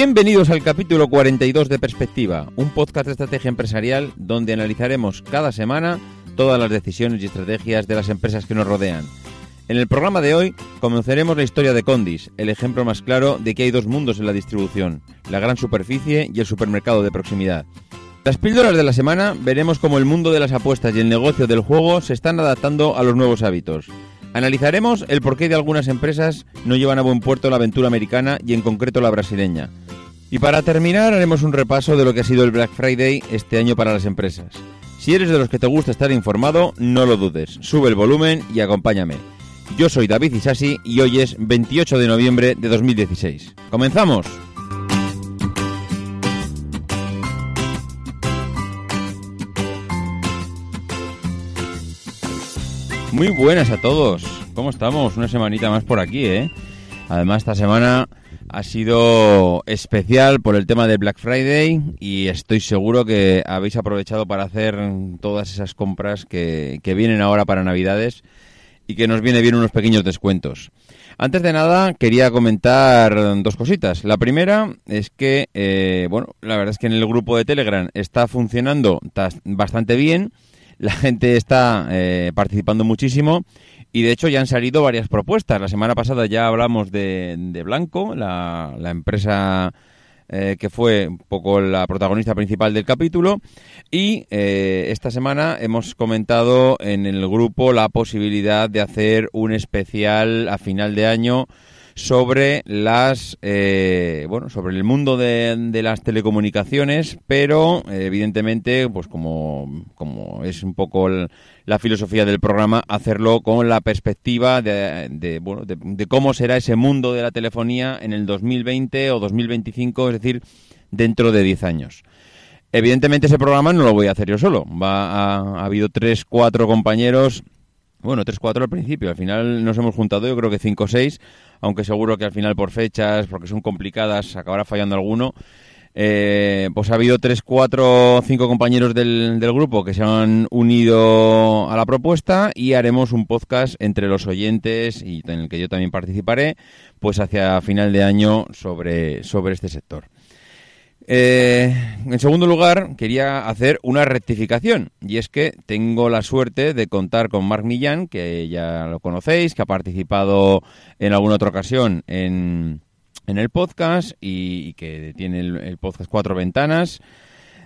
Bienvenidos al capítulo 42 de Perspectiva, un podcast de estrategia empresarial donde analizaremos cada semana todas las decisiones y estrategias de las empresas que nos rodean. En el programa de hoy conoceremos la historia de Condis, el ejemplo más claro de que hay dos mundos en la distribución, la gran superficie y el supermercado de proximidad. Las píldoras de la semana veremos cómo el mundo de las apuestas y el negocio del juego se están adaptando a los nuevos hábitos. Analizaremos el porqué de algunas empresas no llevan a buen puerto la aventura americana y en concreto la brasileña. Y para terminar haremos un repaso de lo que ha sido el Black Friday este año para las empresas. Si eres de los que te gusta estar informado, no lo dudes, sube el volumen y acompáñame. Yo soy David Isasi y hoy es 28 de noviembre de 2016. ¡Comenzamos! Muy buenas a todos. ¿Cómo estamos? Una semanita más por aquí, ¿eh? Además, esta semana ha sido especial por el tema de Black Friday y estoy seguro que habéis aprovechado para hacer todas esas compras que, vienen ahora para Navidades y que nos viene bien unos pequeños descuentos. Antes de nada, quería comentar dos cositas. La primera es que, eh, bueno, la verdad es que en el grupo de Telegram está funcionando bastante bien la gente está eh, participando muchísimo y de hecho ya han salido varias propuestas. La semana pasada ya hablamos de, Blanco, la, empresa eh, que fue un poco la protagonista principal del capítulo. Y eh, esta semana hemos comentado en el grupo la posibilidad de hacer un especial a final de año sobre las eh, bueno sobre el mundo de, las telecomunicaciones pero evidentemente pues como, como es un poco la filosofía del programa hacerlo con la perspectiva de, bueno, de, cómo será ese mundo de la telefonía en el 2020 o 2025 es decir dentro de 10 años evidentemente ese programa no lo voy a hacer yo solo va ha habido tres cuatro compañeros bueno, tres, cuatro al principio. Al final nos hemos juntado, yo creo que cinco o seis, aunque seguro que al final por fechas, porque son complicadas, acabará fallando alguno. Eh, pues ha habido tres, cuatro, cinco compañeros del, del, grupo que se han unido a la propuesta y haremos un podcast entre los oyentes y en el que yo también participaré, pues hacia final de año sobre, sobre este sector. Eh, en segundo lugar, quería hacer una rectificación, y es que tengo la suerte de contar con Marc Millán, que ya lo conocéis, que ha participado en alguna otra ocasión en, en el podcast y, que tiene el, podcast Cuatro Ventanas.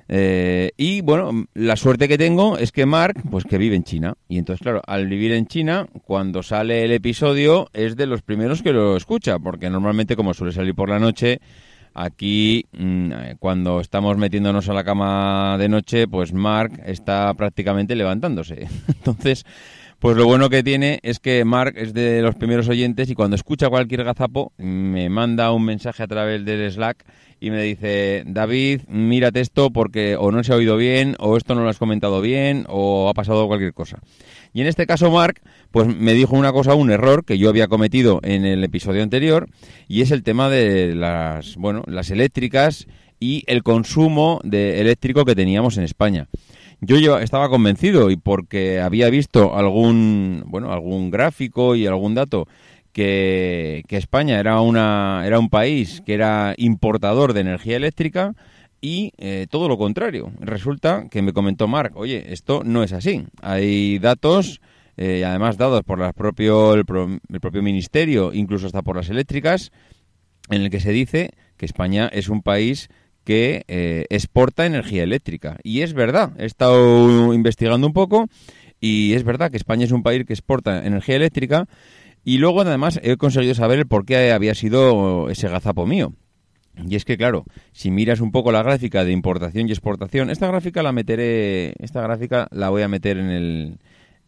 Eh, y bueno, la suerte que tengo es que Marc, pues que vive en China. Y entonces, claro, al vivir en China, cuando sale el episodio, es de los primeros que lo escucha, porque normalmente, como suele salir por la noche, Aquí, mm, cuando estamos metiéndonos a la cama de noche, pues Mark está prácticamente levantándose. Entonces, pues lo bueno que tiene es que Mark es de los primeros oyentes y cuando escucha cualquier gazapo me manda un mensaje a través del Slack y me dice, David, mírate esto porque o no se ha oído bien, o esto no lo has comentado bien, o ha pasado cualquier cosa. Y en este caso, Mark, pues me dijo una cosa, un error que yo había cometido en el episodio anterior, y es el tema de las, bueno, las eléctricas y el consumo de eléctrico que teníamos en España. Yo estaba convencido y porque había visto algún, bueno, algún gráfico y algún dato que, España era, una, era un país que era importador de energía eléctrica y eh, todo lo contrario. Resulta que me comentó Mark, oye, esto no es así. Hay datos, eh, además dados por las propio, el, propio ministerio, incluso hasta por las eléctricas, en el que se dice que España es un país que eh, exporta energía eléctrica. Y es verdad, he estado investigando un poco y es verdad que España es un país que exporta energía eléctrica y luego además he conseguido saber el por qué había sido ese gazapo mío. Y es que, claro, si miras un poco la gráfica de importación y exportación, esta gráfica la meteré, esta gráfica la voy a meter en el,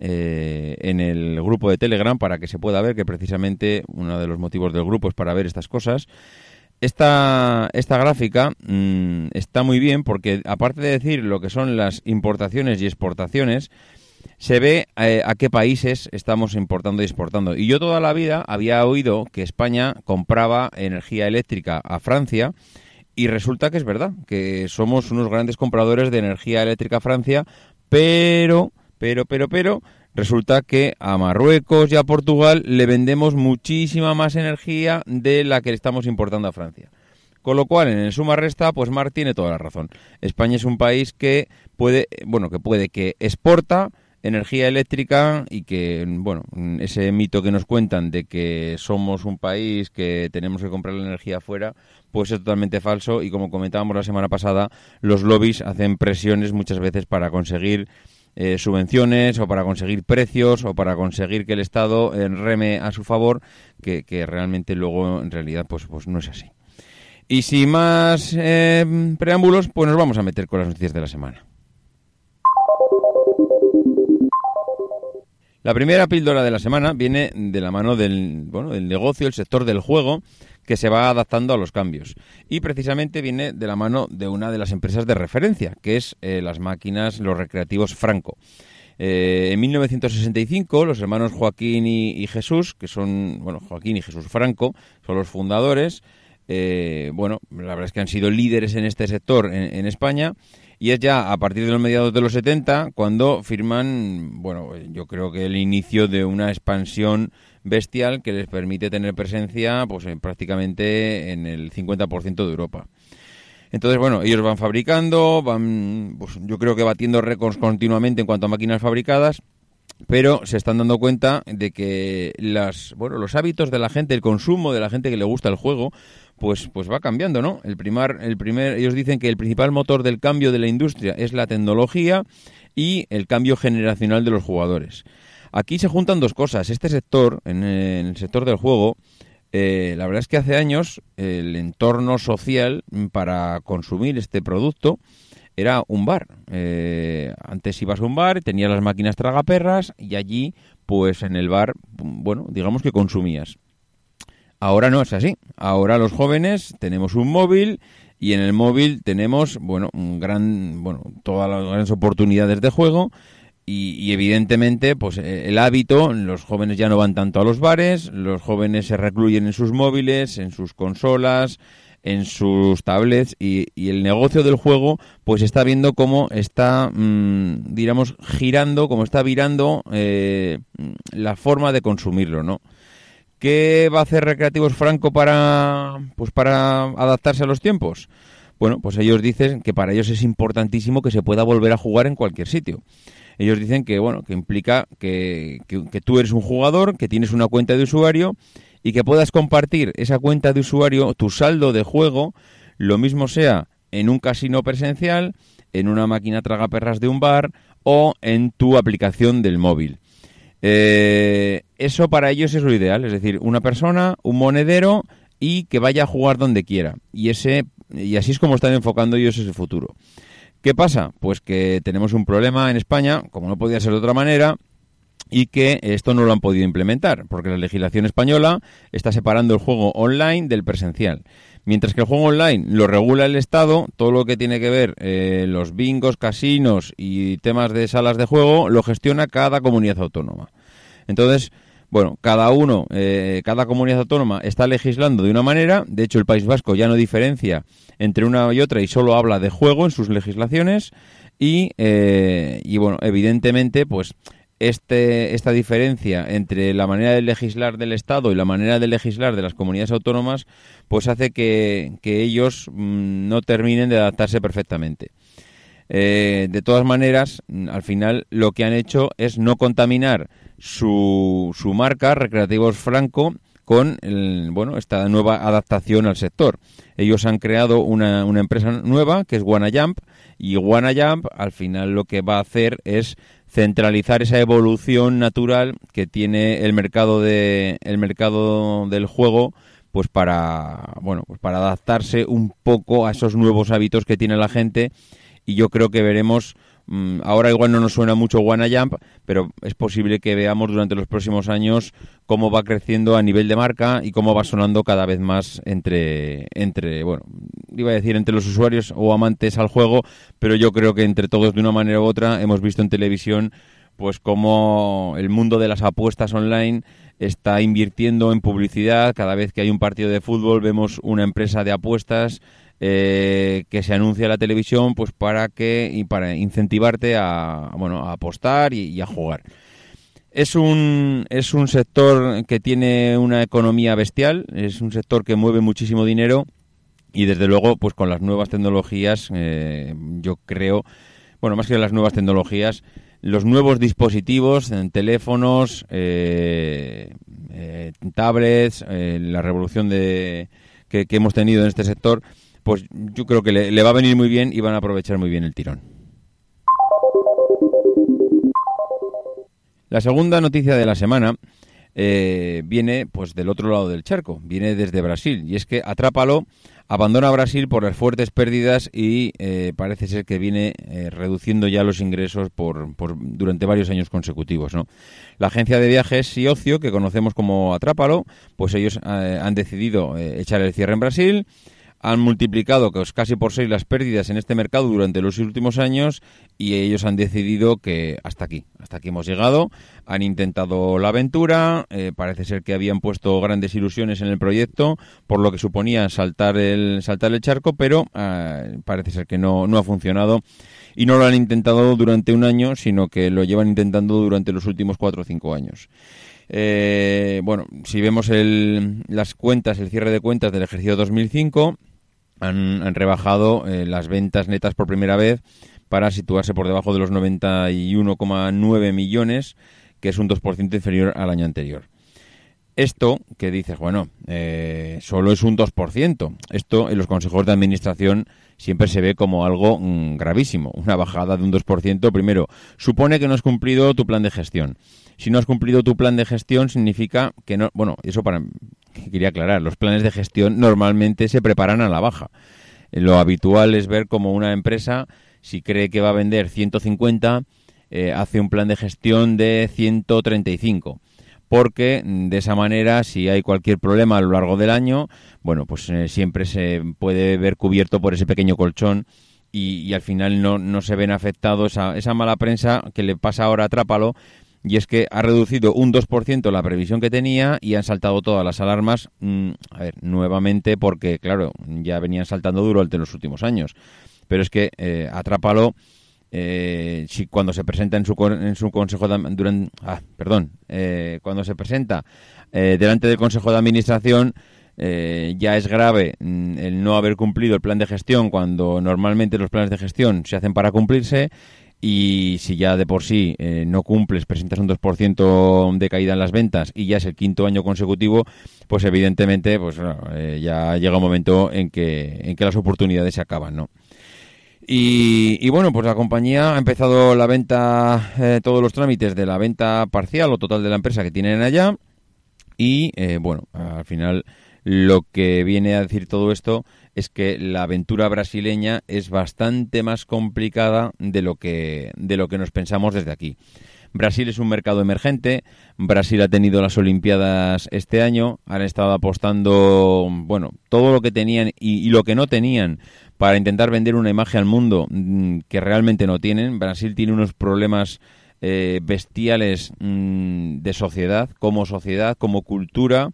eh, en el grupo de Telegram para que se pueda ver que precisamente uno de los motivos del grupo es para ver estas cosas. Esta, esta gráfica mm, está muy bien porque aparte de decir lo que son las importaciones y exportaciones, se ve eh, a qué países estamos importando y exportando. Y yo toda la vida había oído que España compraba energía eléctrica a Francia y resulta que es verdad, que somos unos grandes compradores de energía eléctrica a Francia, pero, pero, pero, pero, resulta que a Marruecos y a Portugal le vendemos muchísima más energía de la que estamos importando a Francia. Con lo cual, en el suma resta, pues Mar tiene toda la razón. España es un país que puede, bueno, que puede que exporta, energía eléctrica y que, bueno, ese mito que nos cuentan de que somos un país que tenemos que comprar la energía afuera, pues es totalmente falso y como comentábamos la semana pasada, los lobbies hacen presiones muchas veces para conseguir eh, subvenciones o para conseguir precios o para conseguir que el Estado eh, reme a su favor, que, realmente luego en realidad pues, pues no es así. Y sin más eh, preámbulos, pues nos vamos a meter con las noticias de la semana. La primera píldora de la semana viene de la mano del, bueno, del negocio, el sector del juego, que se va adaptando a los cambios. Y precisamente viene de la mano de una de las empresas de referencia, que es eh, las máquinas, los recreativos Franco. Eh, en 1965, los hermanos Joaquín y, Jesús, que son, bueno, Joaquín y Jesús Franco, son los fundadores. Eh, bueno, la verdad es que han sido líderes en este sector en España y es ya a partir de los mediados de los 70 cuando firman, bueno, yo creo que el inicio de una expansión bestial que les permite tener presencia pues prácticamente en el 50% de Europa. Entonces, bueno, ellos van fabricando, van, pues, yo creo que batiendo récords continuamente en cuanto a máquinas fabricadas, pero se están dando cuenta de que las, bueno, los hábitos de la gente, el consumo de la gente que le gusta el juego, pues, pues va cambiando, ¿no? El el primer, ellos dicen que el principal motor del cambio de la industria es la tecnología y el cambio generacional de los jugadores. Aquí se juntan dos cosas. Este sector, en el sector del juego, eh, la verdad es que hace años el entorno social para consumir este producto era un bar. Eh, antes ibas a un bar, tenías las máquinas tragaperras y allí, pues en el bar, bueno, digamos que consumías. Ahora no es así. Ahora los jóvenes tenemos un móvil y en el móvil tenemos, bueno, un gran, bueno, todas las grandes oportunidades de juego y, evidentemente, pues eh, el hábito, los jóvenes ya no van tanto a los bares, los jóvenes se recluyen en sus móviles, en sus consolas, en sus tablets y, el negocio del juego pues está viendo cómo está mm, girando cómo está virando eh, la forma de consumirlo no ¿Qué va a hacer Recreativos Franco para, pues para adaptarse a los tiempos? Bueno, pues ellos dicen que para ellos es importantísimo que se pueda volver a jugar en cualquier sitio. Ellos dicen que, bueno, que implica que, tú eres un jugador, que tienes una cuenta de usuario y que puedas compartir esa cuenta de usuario, tu saldo de juego, lo mismo sea en un casino presencial, en una máquina tragaperras de un bar o en tu aplicación del móvil. Eh, eso para ellos es lo ideal, es decir, una persona, un monedero y que vaya a jugar donde quiera. Y ese y así es como están enfocando ellos ese futuro. ¿Qué pasa? Pues que tenemos un problema en España, como no podía ser de otra manera, y que esto no lo han podido implementar, porque la legislación española está separando el juego online del presencial. Mientras que el juego online lo regula el Estado, todo lo que tiene que ver eh, los bingos, casinos y temas de salas de juego lo gestiona cada comunidad autónoma. Entonces, bueno, cada uno, eh, cada comunidad autónoma está legislando de una manera. De hecho, el País Vasco ya no diferencia entre una y otra y solo habla de juego en sus legislaciones. Y, eh, bueno, evidentemente, pues este, esta diferencia entre la manera de legislar del Estado y la manera de legislar de las comunidades autónomas, pues hace que, ellos mm, no terminen de adaptarse perfectamente. Eh, de todas maneras, al final lo que han hecho es no contaminar su, marca Recreativos Franco con bueno, esta nueva adaptación al sector. Ellos han creado una, una empresa nueva que es WannaJump y WannaJump al final lo que va a hacer es centralizar esa evolución natural que tiene el mercado de el mercado del juego pues para bueno pues para adaptarse un poco a esos nuevos hábitos que tiene la gente y yo creo que veremos Mm, ahora igual no nos suena mucho Wanna Jump, pero es posible que veamos durante los próximos años cómo va creciendo a nivel de marca y cómo va sonando cada vez más entre, entre, bueno, iba a decir entre los usuarios o amantes al juego, pero yo creo que entre todos de una manera u otra hemos visto en televisión pues cómo el mundo de las apuestas online está invirtiendo en publicidad. Cada vez que hay un partido de fútbol vemos una empresa de apuestas eh, que se anuncia en la televisión pues para que y para incentivarte a bueno a apostar y, a jugar. Es un es un sector que tiene una economía bestial es un sector que mueve muchísimo dinero y desde luego pues con las nuevas tecnologías eh, yo creo bueno más que las nuevas tecnologías los nuevos dispositivos en teléfonos eh, tablets la revolución de que hemos tenido en este sector pues yo creo que le, va a venir muy bien y van a aprovechar muy bien el tirón. La segunda noticia de la semana eh, viene pues del otro lado del charco, viene desde Brasil y es que Atrápalo abandona Brasil por las fuertes pérdidas y eh, parece ser que viene eh, reduciendo ya los ingresos por, por, durante varios años consecutivos. ¿no? La agencia de viajes y ocio que conocemos como Atrápalo, pues ellos han decidido echar el cierre en Brasil han multiplicado casi por seis las pérdidas en este mercado durante los últimos años y ellos han decidido que hasta aquí, hasta aquí hemos llegado. Han intentado la aventura, eh, parece ser que habían puesto grandes ilusiones en el proyecto, por lo que suponía saltar el, saltar el charco, pero eh, parece ser que no, no ha funcionado y no lo han intentado durante un año, sino que lo llevan intentando durante los últimos cuatro o cinco años. Eh, bueno, si vemos el, las cuentas, el cierre de cuentas del ejercicio 2005, han, rebajado eh, las ventas netas por primera vez para situarse por debajo de los 91,9 millones, que es un 2% inferior al año anterior. Esto que dices, bueno, eh, solo es un 2%. Esto en los consejos de administración siempre se ve como algo mm, gravísimo. Una bajada de un 2%, primero, supone que no has cumplido tu plan de gestión. Si no has cumplido tu plan de gestión, significa que no. Bueno, eso para, quería aclarar, los planes de gestión normalmente se preparan a la baja. Lo habitual es ver como una empresa, si cree que va a vender 150, eh, hace un plan de gestión de 135 porque de esa manera si hay cualquier problema a lo largo del año, bueno, pues eh, siempre se puede ver cubierto por ese pequeño colchón y, al final no, no se ven afectados esa, esa mala prensa que le pasa ahora a Trápalo y es que ha reducido un 2% la previsión que tenía y han saltado todas las alarmas, mm, a ver, nuevamente porque, claro, ya venían saltando durante los últimos años. Pero es que eh, Atrápalo, eh, si cuando se presenta en su, en su consejo de, durante, ah, perdón, eh, cuando se presenta eh, delante del consejo de administración, ya es grave mm, el no haber cumplido el plan de gestión cuando normalmente los planes de gestión se hacen para cumplirse y si ya de por sí eh, no cumples, presentas un 2% de caída en las ventas y ya es el quinto año consecutivo, pues evidentemente pues eh, ya llega un momento en que, en que las oportunidades se acaban, ¿no? Y, bueno, pues la compañía ha empezado la venta, eh, todos los trámites de la venta parcial o total de la empresa que tienen allá y bueno, al final lo que viene a decir todo esto es que la aventura brasileña es bastante más complicada de lo que, de lo que nos pensamos desde aquí. Brasil es un mercado emergente, Brasil ha tenido las Olimpiadas este año, han estado apostando, bueno, todo lo que tenían y, lo que no tenían para intentar vender una imagen al mundo mm, que realmente no tienen. Brasil tiene unos problemas eh, bestiales mm, de sociedad, como sociedad, como cultura,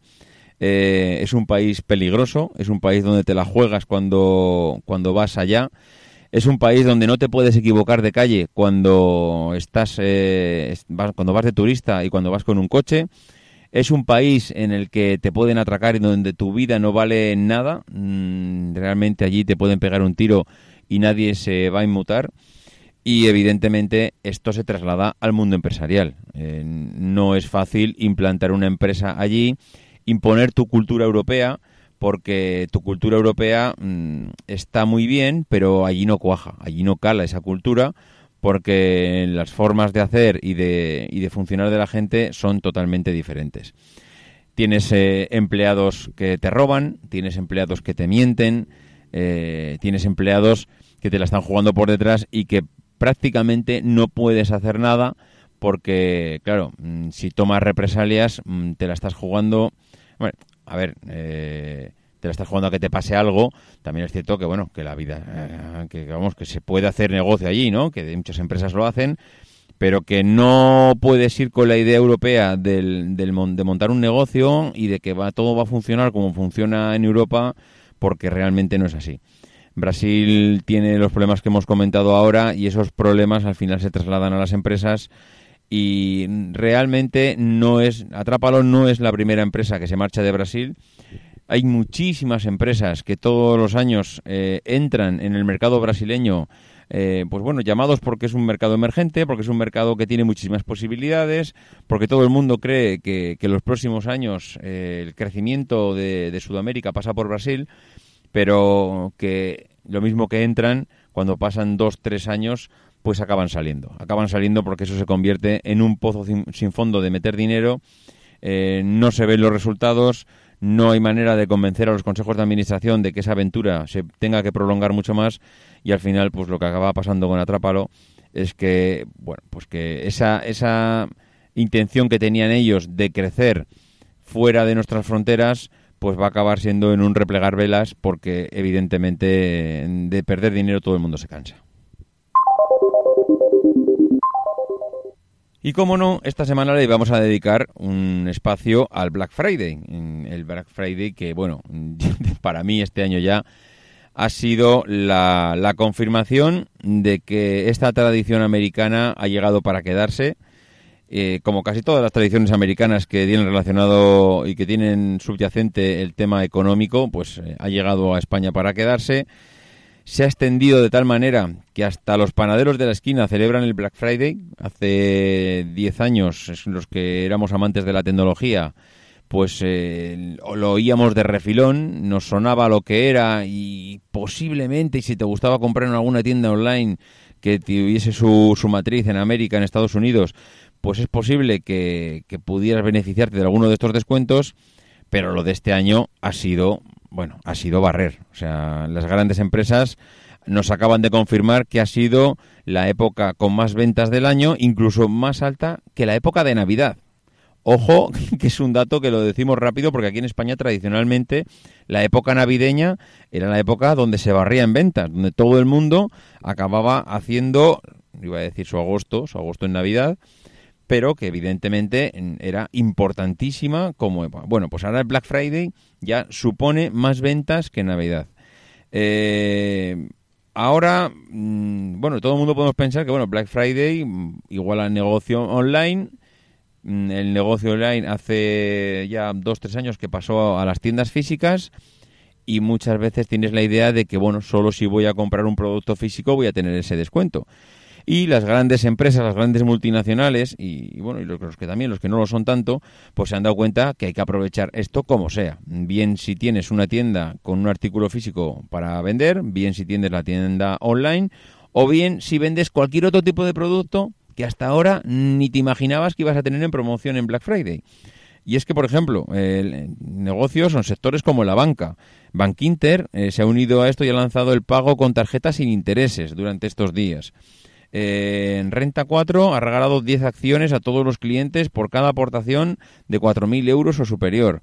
eh, es un país peligroso, es un país donde te la juegas cuando, cuando vas allá. Es un país donde no te puedes equivocar de calle cuando estás eh, cuando vas de turista y cuando vas con un coche. Es un país en el que te pueden atracar y donde tu vida no vale nada. Mm, realmente allí te pueden pegar un tiro y nadie se va a inmutar. Y evidentemente esto se traslada al mundo empresarial. Eh, no es fácil implantar una empresa allí, imponer tu cultura europea porque tu cultura europea mm, está muy bien, pero allí no cuaja, allí no cala esa cultura, porque las formas de hacer y de, y de funcionar de la gente son totalmente diferentes. Tienes eh, empleados que te roban, tienes empleados que te mienten, eh, tienes empleados que te la están jugando por detrás y que prácticamente no puedes hacer nada porque, claro, mm, si tomas represalias, mm, te la estás jugando. Bueno, a ver, eh, te la estás jugando a que te pase algo, también es cierto que, bueno, que la vida, eh, que vamos, que se puede hacer negocio allí, ¿no? Que muchas empresas lo hacen, pero que no puedes ir con la idea europea del, del, de montar un negocio y de que va, todo va a funcionar como funciona en Europa, porque realmente no es así. Brasil tiene los problemas que hemos comentado ahora y esos problemas al final se trasladan a las empresas y realmente no es Atrápalo no es la primera empresa que se marcha de Brasil. Hay muchísimas empresas que todos los años eh, entran en el mercado brasileño, eh, pues bueno, llamados porque es un mercado emergente, porque es un mercado que tiene muchísimas posibilidades, porque todo el mundo cree que, que los próximos años eh, el crecimiento de, de Sudamérica pasa por Brasil, pero que lo mismo que entran, cuando pasan dos, tres años, pues acaban saliendo. Acaban saliendo porque eso se convierte en un pozo sin, fondo de meter dinero, eh, no se ven los resultados, no hay manera de convencer a los consejos de administración de que esa aventura se tenga que prolongar mucho más y al final pues lo que acaba pasando con Atrápalo es que bueno pues que esa esa intención que tenían ellos de crecer fuera de nuestras fronteras pues va a acabar siendo en un replegar velas porque evidentemente de perder dinero todo el mundo se cansa. Y como no, esta semana le vamos a dedicar un espacio al Black Friday. El Black Friday que, bueno, para mí este año ya ha sido la, confirmación de que esta tradición americana ha llegado para quedarse. Eh, como casi todas las tradiciones americanas que tienen relacionado y que tienen subyacente el tema económico, pues eh, ha llegado a España para quedarse se ha extendido de tal manera que hasta los panaderos de la esquina celebran el Black Friday. Hace 10 años, los que éramos amantes de la tecnología, pues eh, lo oíamos de refilón, nos sonaba lo que era y posiblemente, si te gustaba comprar en alguna tienda online que tuviese su, su matriz en América, en Estados Unidos, pues es posible que, que pudieras beneficiarte de alguno de estos descuentos, pero lo de este año ha sido bueno, ha sido barrer. O sea, las grandes empresas nos acaban de confirmar que ha sido la época con más ventas del año, incluso más alta que la época de Navidad. Ojo, que es un dato que lo decimos rápido porque aquí en España tradicionalmente la época navideña era la época donde se barría en ventas, donde todo el mundo acababa haciendo, iba a decir su agosto, su agosto en Navidad, pero que evidentemente era importantísima como Bueno, pues ahora el Black Friday ya supone más ventas que Navidad. Eh, ahora, mm, bueno, todo el mundo podemos pensar que, bueno, Black Friday mm, igual al negocio online. Mm, el negocio online hace ya dos, tres años que pasó a las tiendas físicas y muchas veces tienes la idea de que, bueno, solo si voy a comprar un producto físico voy a tener ese descuento y las grandes empresas, las grandes multinacionales y, bueno, y los, que también, los que no lo son tanto, pues se han dado cuenta que hay que aprovechar esto como sea. Bien si tienes una tienda con un artículo físico para vender, bien si tienes la tienda online o bien si vendes cualquier otro tipo de producto que hasta ahora ni te imaginabas que ibas a tener en promoción en Black Friday. Y es que, por ejemplo, el negocios son sectores como la banca. Bankinter eh, se ha unido a esto y ha lanzado el pago con tarjetas sin intereses durante estos días. Eh, en Renta 4 ha regalado 10 acciones a todos los clientes por cada aportación de 4.000 euros o superior.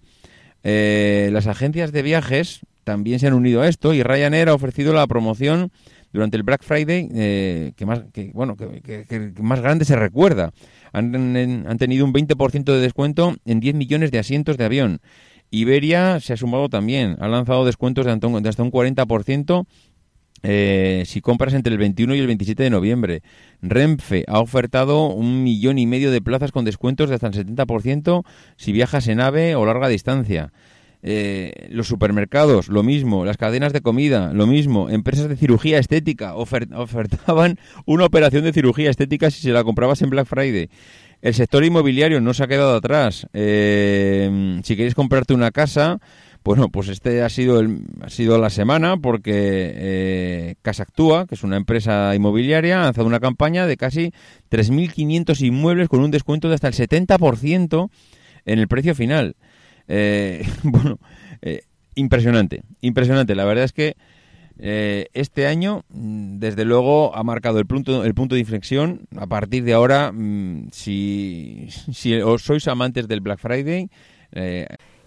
Eh, las agencias de viajes también se han unido a esto y Ryanair ha ofrecido la promoción durante el Black Friday eh, que, más, bueno, que, más grande se recuerda. Han, han tenido un 20% de descuento en 10 millones de asientos de avión. Iberia se ha sumado también, ha lanzado descuentos de hasta un 40% eh, si compras entre el 21 y el 27 de noviembre. Renfe ha ofertado un millón y medio de plazas con descuentos de hasta el 70% si viajas en AVE o larga distancia. Eh, los supermercados, lo mismo, las cadenas de comida, lo mismo, empresas de cirugía estética ofertaban una operación de cirugía estética si se la comprabas en Black Friday. El sector inmobiliario no se ha quedado atrás. Eh, si queréis comprarte una casa, bueno, pues este ha sido, el, ha sido la semana porque eh, Casa Actúa, que es una empresa inmobiliaria, ha lanzado una campaña de casi 3.500 inmuebles con un descuento de hasta el 70% en el precio final. Eh, bueno, eh, impresionante, impresionante. La verdad es que eh, este año, mm, desde luego, ha marcado el punto, el punto de inflexión. A partir de ahora, mm, si, si os sois amantes del Black Friday,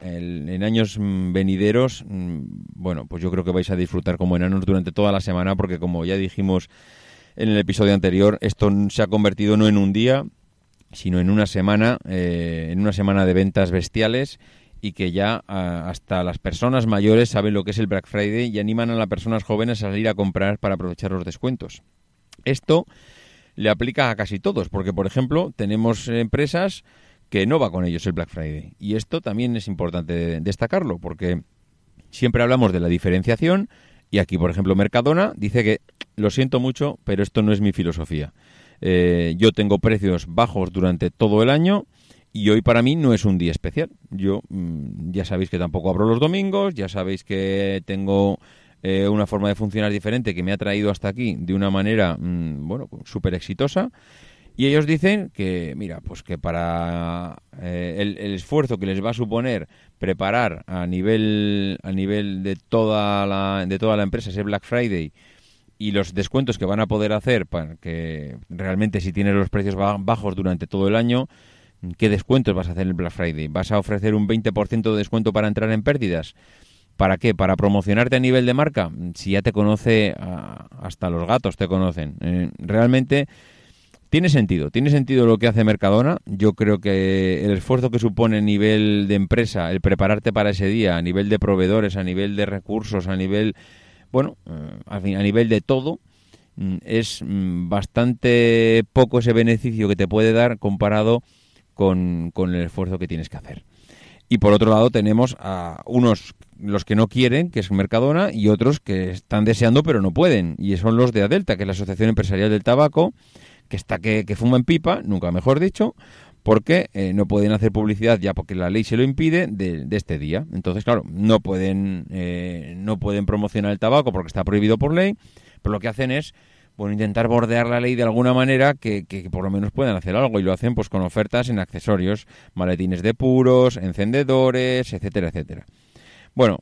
En años mm, venideros, mm, bueno, pues yo creo que vais a disfrutar como enanos durante toda la semana porque como ya dijimos en el episodio anterior, esto se ha convertido no en un día, sino en una semana, eh, en una semana de ventas bestiales y que ya hasta las personas mayores saben lo que es el Black Friday y animan a las personas jóvenes a salir a comprar para aprovechar los descuentos. Esto le aplica a casi todos, porque por ejemplo tenemos empresas que no va con ellos el Black Friday. Y esto también es importante destacarlo, porque siempre hablamos de la diferenciación y aquí, por ejemplo, Mercadona dice que lo siento mucho, pero esto no es mi filosofía. Eh, yo tengo precios bajos durante todo el año y hoy para mí no es un día especial. Yo mm, ya sabéis que tampoco abro los domingos, ya sabéis que tengo eh, una forma de funcionar diferente que me ha traído hasta aquí de una manera, mm, bueno, súper exitosa y ellos dicen que, mira, pues que para eh, el, esfuerzo que les va a suponer preparar a nivel, a nivel de, toda la, de toda la empresa ese Black Friday y los descuentos que van a poder hacer para que realmente si tienes los precios bajos durante todo el año, ¿qué descuentos vas a hacer en el Black Friday? ¿Vas a ofrecer un 20% de descuento para entrar en pérdidas? ¿Para qué? ¿Para promocionarte a nivel de marca? Si ya te conoce, hasta los gatos te conocen. Eh, realmente tiene sentido, tiene sentido lo que hace Mercadona. Yo creo que el esfuerzo que supone a nivel de empresa, el prepararte para ese día, a nivel de proveedores, a nivel de recursos, a nivel, bueno, eh, a nivel de todo, mm, es mm, bastante poco ese beneficio que te puede dar comparado con, con el esfuerzo que tienes que hacer. Y por otro lado tenemos a unos los que no quieren, que es Mercadona, y otros que están deseando pero no pueden. Y son los de Adelta, que es la Asociación Empresarial del Tabaco, que está que, que fuma en pipa, nunca mejor dicho, porque eh, no pueden hacer publicidad ya porque la ley se lo impide de, este día. Entonces, claro, no pueden, eh, no pueden promocionar el tabaco porque está prohibido por ley, pero lo que hacen es bueno, intentar bordear la ley de alguna manera que, que, por lo menos puedan hacer algo y lo hacen pues con ofertas en accesorios, maletines de puros, encendedores, etcétera, etcétera. Bueno,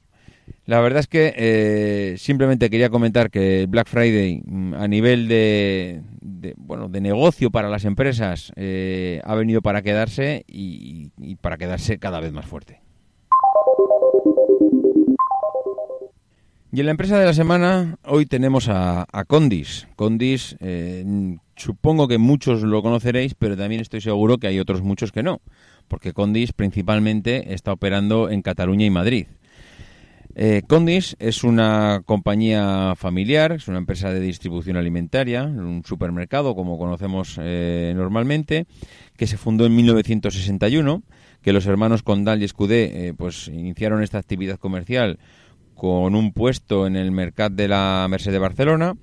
la verdad es que eh, simplemente quería comentar que Black Friday mm, a nivel de, bueno de negocio para las empresas eh, ha venido para quedarse y, para quedarse cada vez más fuerte. Y en la empresa de la semana hoy tenemos a, Condis. Condis, eh, supongo que muchos lo conoceréis, pero también estoy seguro que hay otros muchos que no, porque Condis principalmente está operando en Cataluña y Madrid. Eh, Condis es una compañía familiar, es una empresa de distribución alimentaria, un supermercado como conocemos eh, normalmente, que se fundó en 1961, que los hermanos Condal y Escudé eh, pues iniciaron esta actividad comercial con un puesto en el mercado de la Merced de Barcelona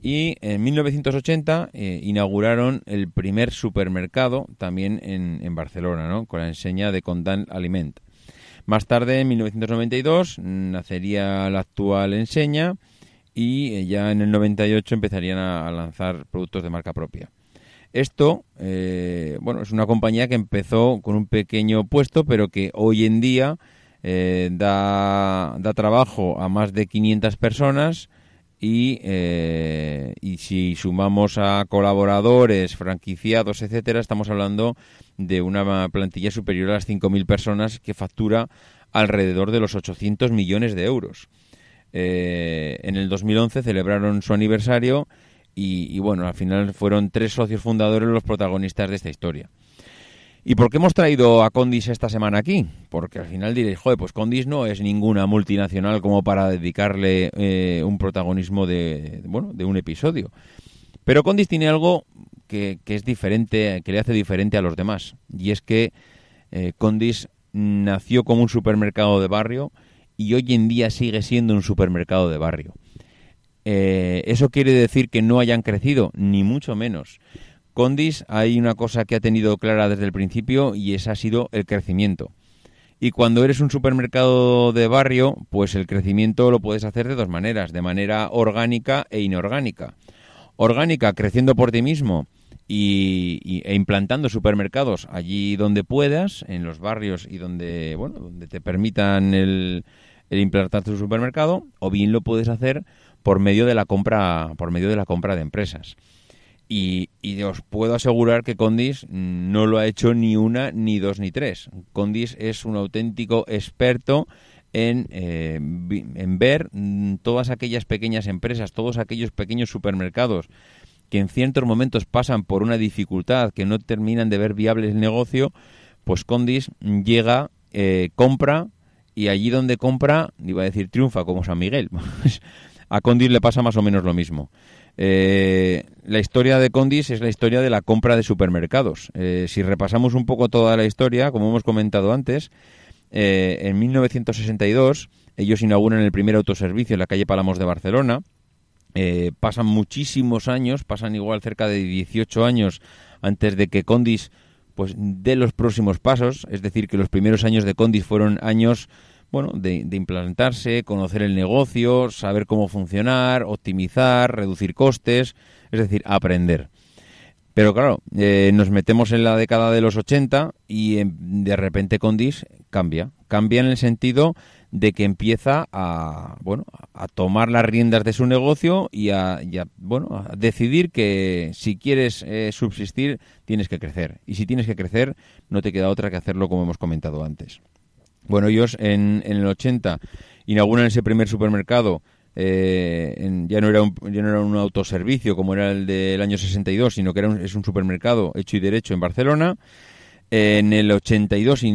y en 1980 inauguraron el primer supermercado también en, en Barcelona, ¿no? con la enseña de Condal Aliment. Más tarde, en 1992, nacería la actual enseña y ya en el 98 empezarían a, lanzar productos de marca propia. Esto, eh, bueno, es una compañía que empezó con un pequeño puesto, pero que hoy en día eh, da, da, trabajo a más de 500 personas y, y si sumamos a colaboradores, franquiciados, etcétera, estamos hablando de una plantilla superior a las 5.000 personas que factura alrededor de los 800 millones de euros. Eh, en el 2011 celebraron su aniversario y, bueno, al final fueron tres socios fundadores los protagonistas de esta historia. ¿Y por qué hemos traído a Condis esta semana aquí? Porque al final diréis, joder, pues Condis no es ninguna multinacional como para dedicarle eh, un protagonismo de, bueno, de un episodio. Pero Condis tiene algo que, es diferente, que le hace diferente a los demás. Y es que eh, Condis nació como un supermercado de barrio y hoy en día sigue siendo un supermercado de barrio. Eh, ¿Eso quiere decir que no hayan crecido? Ni mucho menos. Condis hay una cosa que ha tenido clara desde el principio y esa ha sido el crecimiento. Y cuando eres un supermercado de barrio, pues el crecimiento lo puedes hacer de dos maneras, de manera orgánica e inorgánica. Orgánica, creciendo por ti mismo y, e implantando supermercados allí donde puedas, en los barrios y donde, bueno, donde te permitan el, implantar tu supermercado, o bien lo puedes hacer por medio de la compra, por medio de la compra de empresas. Y, y, os puedo asegurar que Condis no lo ha hecho ni una, ni dos, ni tres. Condis es un auténtico experto en, eh, en ver mm, todas aquellas pequeñas empresas, todos aquellos pequeños supermercados que en ciertos momentos pasan por una dificultad, que no terminan de ver viable el negocio, pues Condis llega, eh, compra y allí donde compra, iba a decir triunfa como San Miguel, a Condis le pasa más o menos lo mismo. Eh, la historia de Condis es la historia de la compra de supermercados. Eh, si repasamos un poco toda la historia, como hemos comentado antes, en 1962 ellos inauguran el primer autoservicio en la calle Palamos de Barcelona, eh, pasan muchísimos años, pasan igual cerca de 18 años antes de que Condis pues dé los próximos pasos, es decir, que los primeros años de Condis fueron años bueno, de, implantarse, conocer el negocio, saber cómo funcionar, optimizar, reducir costes, es decir, aprender. Pero claro, eh, nos metemos en la década de los 80 y de repente Condis cambia. Cambia en el sentido de que empieza a bueno a tomar las riendas de su negocio y a, bueno a decidir que si quieres eh, subsistir tienes que crecer y si tienes que crecer no te queda otra que hacerlo como hemos comentado antes bueno ellos en, en el 80 inauguran ese primer supermercado eh, ya no era un, ya no era un autoservicio como era el del año 62 sino que era es un supermercado hecho y derecho en Barcelona en el 82 eh,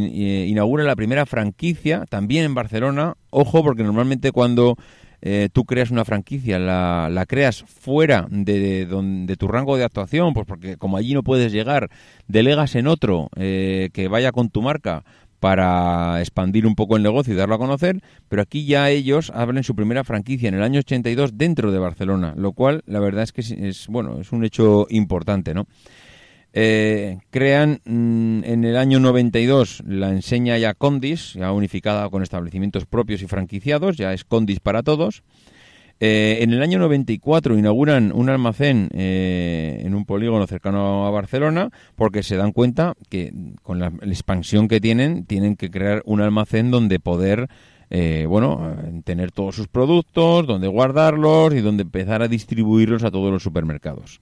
inaugura la primera franquicia, también en Barcelona. Ojo, porque normalmente cuando eh, tú creas una franquicia, la, creas fuera de, de, tu rango de actuación, pues porque como allí no puedes llegar, delegas en otro eh, que vaya con tu marca para expandir un poco el negocio y darlo a conocer, pero aquí ya ellos abren su primera franquicia en el año 82 dentro de Barcelona, lo cual la verdad es que es, es bueno, es un hecho importante, ¿no? Eh, crean mm, en el año 92 la enseña ya Condis, ya unificada con establecimientos propios y franquiciados, ya es Condis para todos. Eh, en el año 94 inauguran un almacén eh, en un polígono cercano a Barcelona porque se dan cuenta que con la, expansión que tienen tienen que crear un almacén donde poder bueno tener todos sus productos, donde guardarlos y donde empezar a distribuirlos a todos los supermercados.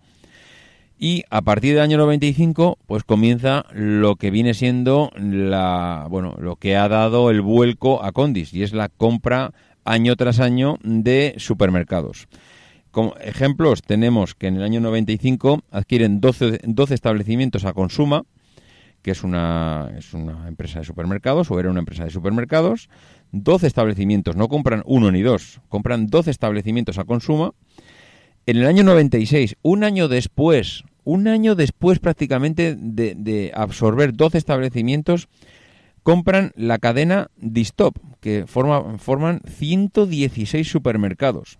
Y a partir del año 95, pues comienza lo que viene siendo la, bueno, lo que ha dado el vuelco a Condis, y es la compra año tras año de supermercados. Como ejemplos, tenemos que en el año 95 adquieren 12, 12 establecimientos a Consuma, que es una, es una empresa de supermercados, o era una empresa de supermercados. 12 establecimientos, no compran uno ni dos, compran 12 establecimientos a Consuma. En el año 96, un año después un año después prácticamente de, absorber 12 establecimientos, compran la cadena Distop, que forma, forman 116 supermercados.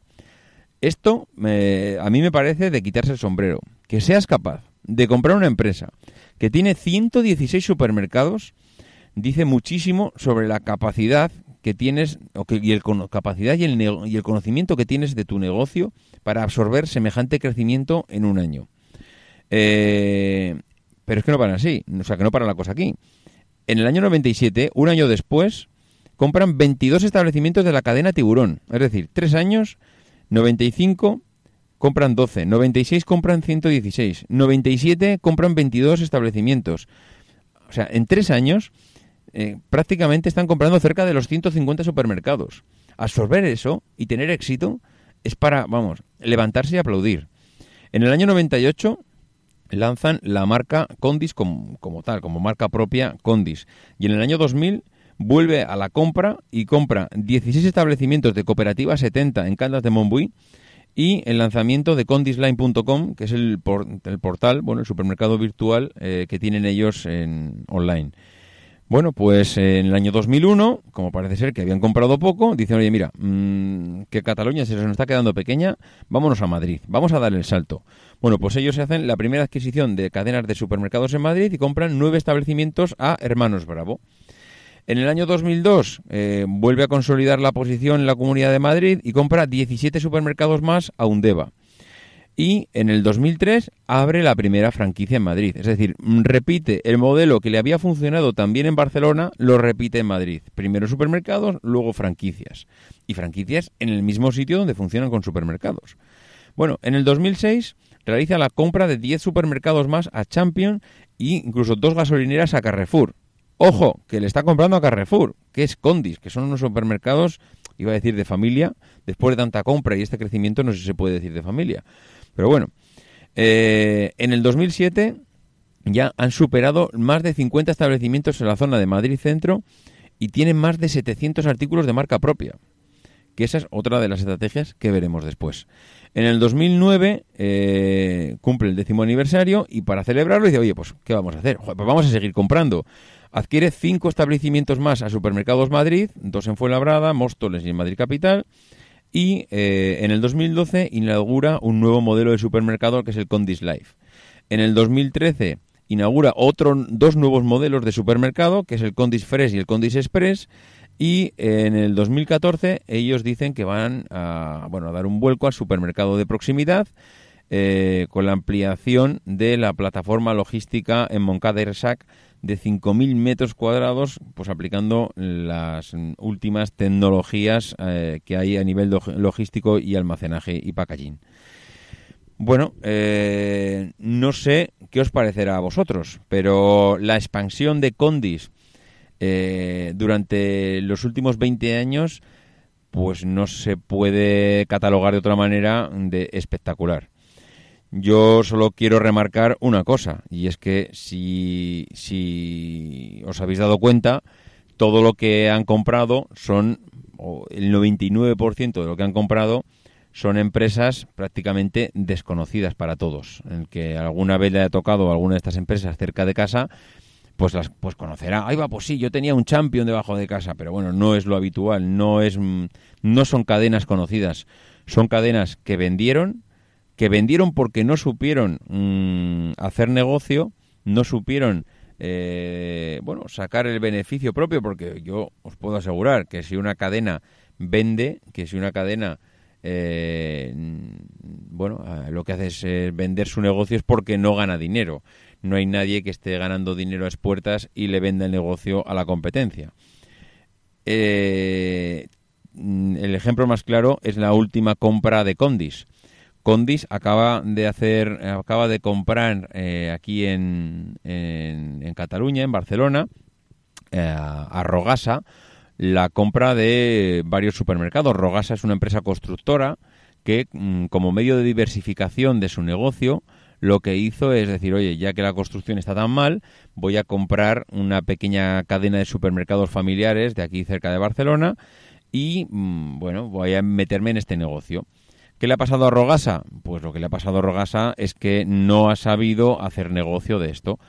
Esto a mí me parece de quitarse el sombrero. Que seas capaz de comprar una empresa que tiene 116 supermercados, dice muchísimo sobre la capacidad que tienes, o que, y el, capacidad y el, y el conocimiento que tienes de tu negocio para absorber semejante crecimiento en un año. Eh, pero es que no paran así, o sea, que no para la cosa aquí. En el año 97, un año después, compran 22 establecimientos de la cadena Tiburón. Es decir, tres años, 95 compran 12, 96 compran 116, 97 compran 22 establecimientos. O sea, en tres años eh, prácticamente están comprando cerca de los 150 supermercados. Absorber eso y tener éxito es para, vamos, levantarse y aplaudir. En el año 98 lanzan la marca Condis como, tal, como marca propia Condis. Y en el año 2000 vuelve a la compra y compra 16 establecimientos de Cooperativa 70 en Candas de Montbui y el lanzamiento de condisline.com, que es el, el, portal, bueno, el supermercado virtual eh, que tienen ellos en online. Bueno, pues en el año 2001, como parece ser que habían comprado poco, dicen, oye, mira, mm, que Cataluña se nos está quedando pequeña, vámonos a Madrid, vamos a dar el salto. Bueno, pues ellos se hacen la primera adquisición de cadenas de supermercados en Madrid y compran nueve establecimientos a Hermanos Bravo. En el año 2002 eh, vuelve a consolidar la posición en la Comunidad de Madrid y compra 17 supermercados más a Undeva y en el 2003 abre la primera franquicia en Madrid. Es decir, repite el modelo que le había funcionado también en Barcelona, lo repite en Madrid. Primero supermercados, luego franquicias. Y franquicias en el mismo sitio donde funcionan con supermercados. Bueno, en el 2006 realiza la compra de 10 supermercados más a Champion e incluso dos gasolineras a Carrefour. Ojo, que le está comprando a Carrefour, que es Condis, que son unos supermercados, iba a decir de familia, después de tanta compra y este crecimiento no sé si se puede decir de familia. Pero bueno, eh, en el 2007 ya han superado más de 50 establecimientos en la zona de Madrid Centro y tienen más de 700 artículos de marca propia. Que esa es otra de las estrategias que veremos después. En el 2009 eh, cumple el décimo aniversario y para celebrarlo dice, oye, pues, ¿qué vamos a hacer? pues vamos a seguir comprando. Adquiere cinco establecimientos más a Supermercados Madrid, dos en Fuenlabrada, Móstoles y en Madrid Capital, y eh, en el 2012 inaugura un nuevo modelo de supermercado que es el Condis Life. En el 2013 inaugura otro, dos nuevos modelos de supermercado, que es el Condis Fresh y el Condis Express, y en el 2014 ellos dicen que van a, bueno, a dar un vuelco al supermercado de proximidad eh, con la ampliación de la plataforma logística en Moncada y Resac de 5.000 metros cuadrados, pues aplicando las últimas tecnologías eh, que hay a nivel logístico y almacenaje y packaging. Bueno, eh, no sé qué os parecerá a vosotros, pero la expansión de Condis eh, durante los últimos 20 años, pues no se puede catalogar de otra manera de espectacular. Yo solo quiero remarcar una cosa, y es que si, si os habéis dado cuenta, todo lo que han comprado son, o el 99% de lo que han comprado, son empresas prácticamente desconocidas para todos. El que alguna vez le haya tocado alguna de estas empresas cerca de casa, pues las pues conocerá. Ahí va, pues sí, yo tenía un champion debajo de casa, pero bueno, no es lo habitual, no es no son cadenas conocidas, son cadenas que vendieron que vendieron porque no supieron mm, hacer negocio no supieron eh, bueno, sacar el beneficio propio, porque yo os puedo asegurar que si una cadena vende, que si una cadena eh, bueno, lo que hace es vender su negocio es porque no gana dinero. No hay nadie que esté ganando dinero a expuertas y le venda el negocio a la competencia. Eh, el ejemplo más claro es la última compra de Condis. Condis acaba de hacer, acaba de comprar eh, aquí en, en, Cataluña, en Barcelona, eh, a Rogasa, la compra de varios supermercados. Rogasa es una empresa constructora que, mm, como medio de diversificación de su negocio, lo que hizo es decir, oye, ya que la construcción está tan mal, voy a comprar una pequeña cadena de supermercados familiares de aquí cerca de Barcelona y, mm, bueno, voy a meterme en este negocio. ¿Qué le ha pasado a Rogasa? Pues lo que le ha pasado a Rogasa es que no ha sabido hacer negocio de esto.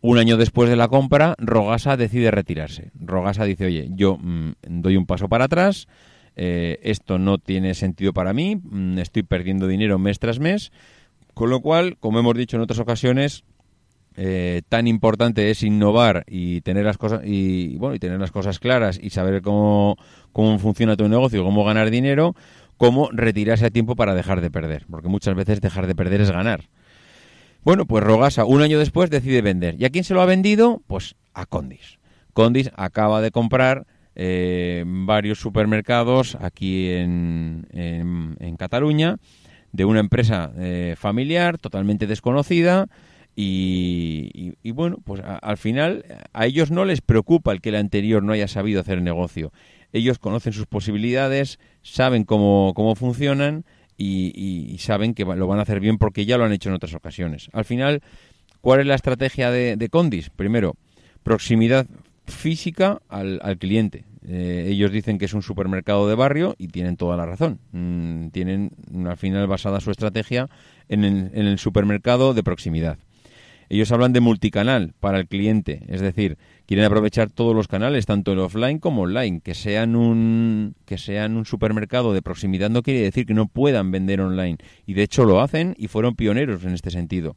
Un año después de la compra, Rogasa decide retirarse. Rogasa dice, oye, yo mm, doy un paso para atrás, eh, esto no tiene sentido para mí, mm, estoy perdiendo dinero mes tras mes, con lo cual, como hemos dicho en otras ocasiones, eh, tan importante es innovar y tener las cosas y bueno y tener las cosas claras y saber cómo, cómo funciona tu negocio, cómo ganar dinero, como retirarse a tiempo para dejar de perder, porque muchas veces dejar de perder es ganar. Bueno, pues Rogasa un año después decide vender. ¿Y a quién se lo ha vendido? Pues a Condis. Condis acaba de comprar eh, varios supermercados aquí en, en, Cataluña de una empresa eh, familiar totalmente desconocida y, bueno, pues al final a ellos no les preocupa el que el anterior no haya sabido hacer negocio ellos conocen sus posibilidades, saben cómo, cómo funcionan y, saben que lo van a hacer bien porque ya lo han hecho en otras ocasiones. Al final, ¿cuál es la estrategia de, Condis? Primero, proximidad física al, cliente. Eh, ellos dicen que es un supermercado de barrio y tienen toda la razón. Mm, tienen al final basada su estrategia en el supermercado de proximidad. Ellos hablan de multicanal para el cliente, es decir, quieren aprovechar todos los canales, tanto el offline como online. Que sean un, que sean un supermercado de proximidad no quiere decir que no puedan vender online. Y de hecho lo hacen y fueron pioneros en este sentido.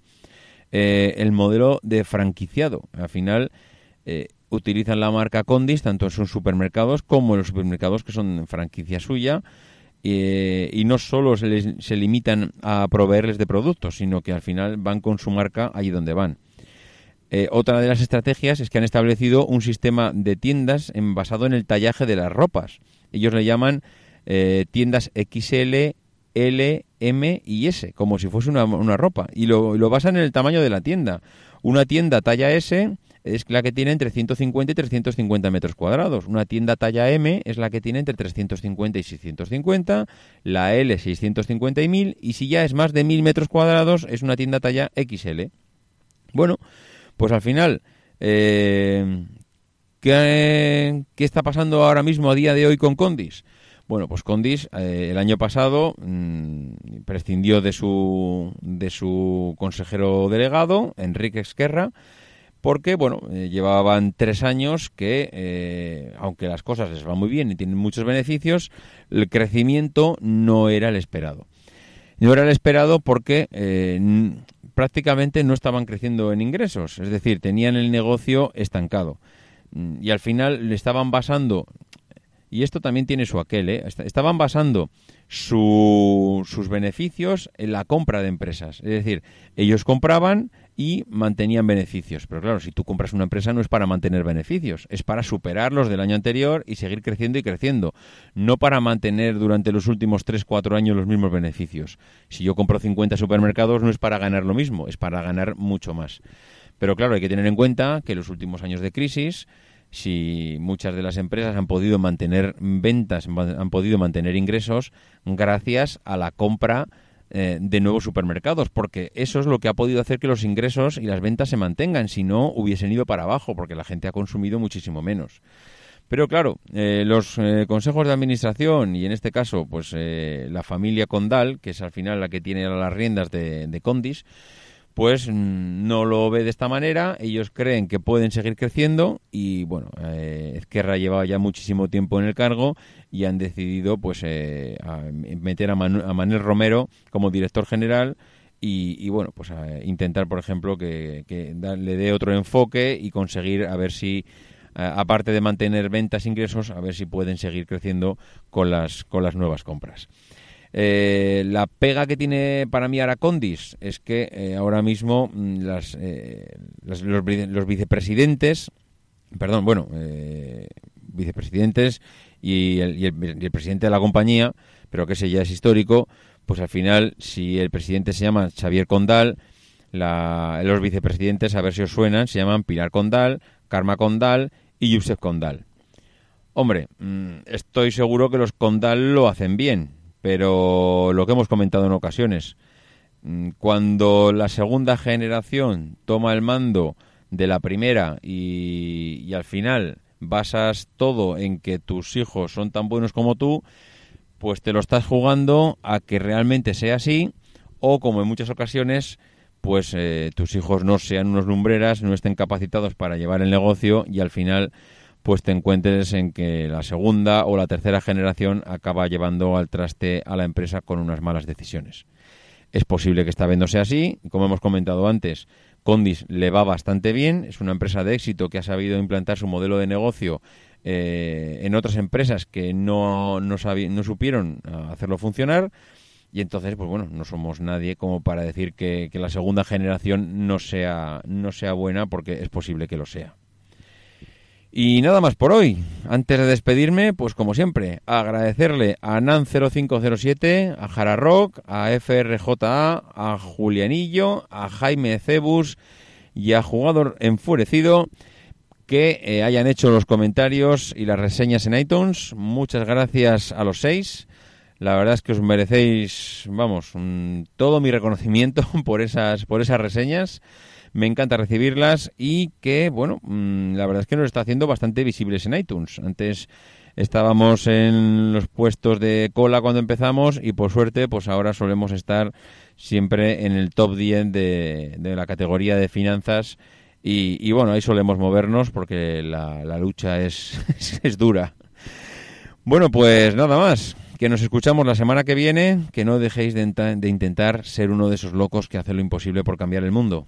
Eh, el modelo de franquiciado. Al final eh, utilizan la marca Condis tanto en sus supermercados como en los supermercados que son franquicia suya eh, y no solo se, se limitan a proveerles de productos, sino que al final van con su marca allí donde van. Eh, otra de las estrategias es que han establecido un sistema de tiendas en, basado en el tallaje de las ropas. Ellos le llaman eh, tiendas XL, L, M y S, como si fuese una, una ropa. Y lo, lo, basan en el tamaño de la tienda. Una tienda talla S es la que tiene entre 150 y 350 metros cuadrados. Una tienda talla M es la que tiene entre 350 y 650, la L 650 y 1000 y si ya es más de 1000 metros cuadrados es una tienda talla XL. Bueno, pues al final, eh, ¿qué, está pasando ahora mismo a día de hoy con Condis? Bueno, pues Condis eh, el año pasado mm, prescindió de su, de su consejero delegado, Enrique Esquerra, porque bueno eh, llevaban tres años que eh, aunque las cosas les van muy bien y tienen muchos beneficios el crecimiento no era el esperado. No era el esperado porque eh, prácticamente no estaban creciendo en ingresos es decir tenían el negocio estancado. Y al final le estaban basando y esto también tiene su aquel estaban basando sus beneficios en la compra de empresas. Es decir ellos compraban y mantenían beneficios. Pero claro, si tú compras una empresa no es para mantener beneficios, es para superar los del año anterior y seguir creciendo y creciendo, no para mantener durante los últimos 3, 4 años los mismos beneficios. Si yo compro 50 supermercados no es para ganar lo mismo, es para ganar mucho más. Pero claro, hay que tener en cuenta que en los últimos años de crisis, si muchas de las empresas han podido mantener ventas, han podido mantener ingresos gracias a la compra eh, de nuevos supermercados, porque eso es lo que ha podido hacer que los ingresos y las ventas se mantengan, si no hubiesen ido para abajo, porque la gente ha consumido muchísimo menos. Pero claro, eh, los eh, consejos de administración y en este caso, pues la familia Condal, que es al final la que tiene las riendas de, de Condis, pues no lo ve de esta manera, ellos creen que pueden seguir creciendo y bueno, eh, Esquerra llevaba ya muchísimo tiempo en el cargo y han decidido pues eh, meter a, Manuel Romero como director general y, bueno, pues intentar, por ejemplo, que, le dé otro enfoque y conseguir a ver si, aparte de mantener ventas, ingresos, a ver si pueden seguir creciendo con las, con las nuevas compras. Eh, la pega que tiene para mí Aracondis es que eh, ahora mismo mm, las, eh, los, vicepresidentes, perdón, bueno, vicepresidentes y el, presidente de la compañía, pero que ese ya es histórico, pues al final, si el presidente se llama Xavier Condal, los vicepresidentes, a ver si os suenan, se llaman Pilar Condal, Karma Condal y Josep Condal. Hombre, mm, estoy seguro que los Condal lo hacen bien, pero lo que hemos comentado en ocasiones, mm, cuando la segunda generación toma el mando de la primera y, al final basas todo en que tus hijos son tan buenos como tú, pues te lo estás jugando a que realmente sea así o como en muchas ocasiones pues eh, tus hijos no sean unos lumbreras, no estén capacitados para llevar el negocio y al final pues te encuentres en que la segunda o la tercera generación acaba llevando al traste a la empresa con unas malas decisiones. Es posible que esta vez no sea así, como hemos comentado antes, Condis le va bastante bien, es una empresa de éxito que ha sabido implantar su modelo de negocio eh, en otras empresas que no, no, supieron ah, hacerlo funcionar. Y entonces, pues bueno, no somos nadie como para decir que, que la segunda generación no sea, no sea buena, porque es posible que lo sea. Y nada más por hoy. Antes de despedirme, pues como siempre, agradecerle a Nan0507, a Jara Rock, a FRJA, a Julianillo, a Jaime Cebus y a Jugador Enfurecido que eh, hayan hecho los comentarios y las reseñas en iTunes. Muchas gracias a los seis. La verdad es que os merecéis, vamos, todo mi reconocimiento por esas, por esas reseñas me encanta recibirlas y que, bueno, mm, la verdad es que nos está haciendo bastante visibles en iTunes. Antes estábamos en los puestos de cola cuando empezamos y por suerte pues ahora solemos estar siempre en el top 10 de, la categoría de finanzas y, bueno, ahí solemos movernos porque la, lucha es, es, dura. Bueno, pues nada más. Que nos escuchamos la semana que viene. Que no dejéis de, de intentar ser uno de esos locos que hace lo imposible por cambiar el mundo.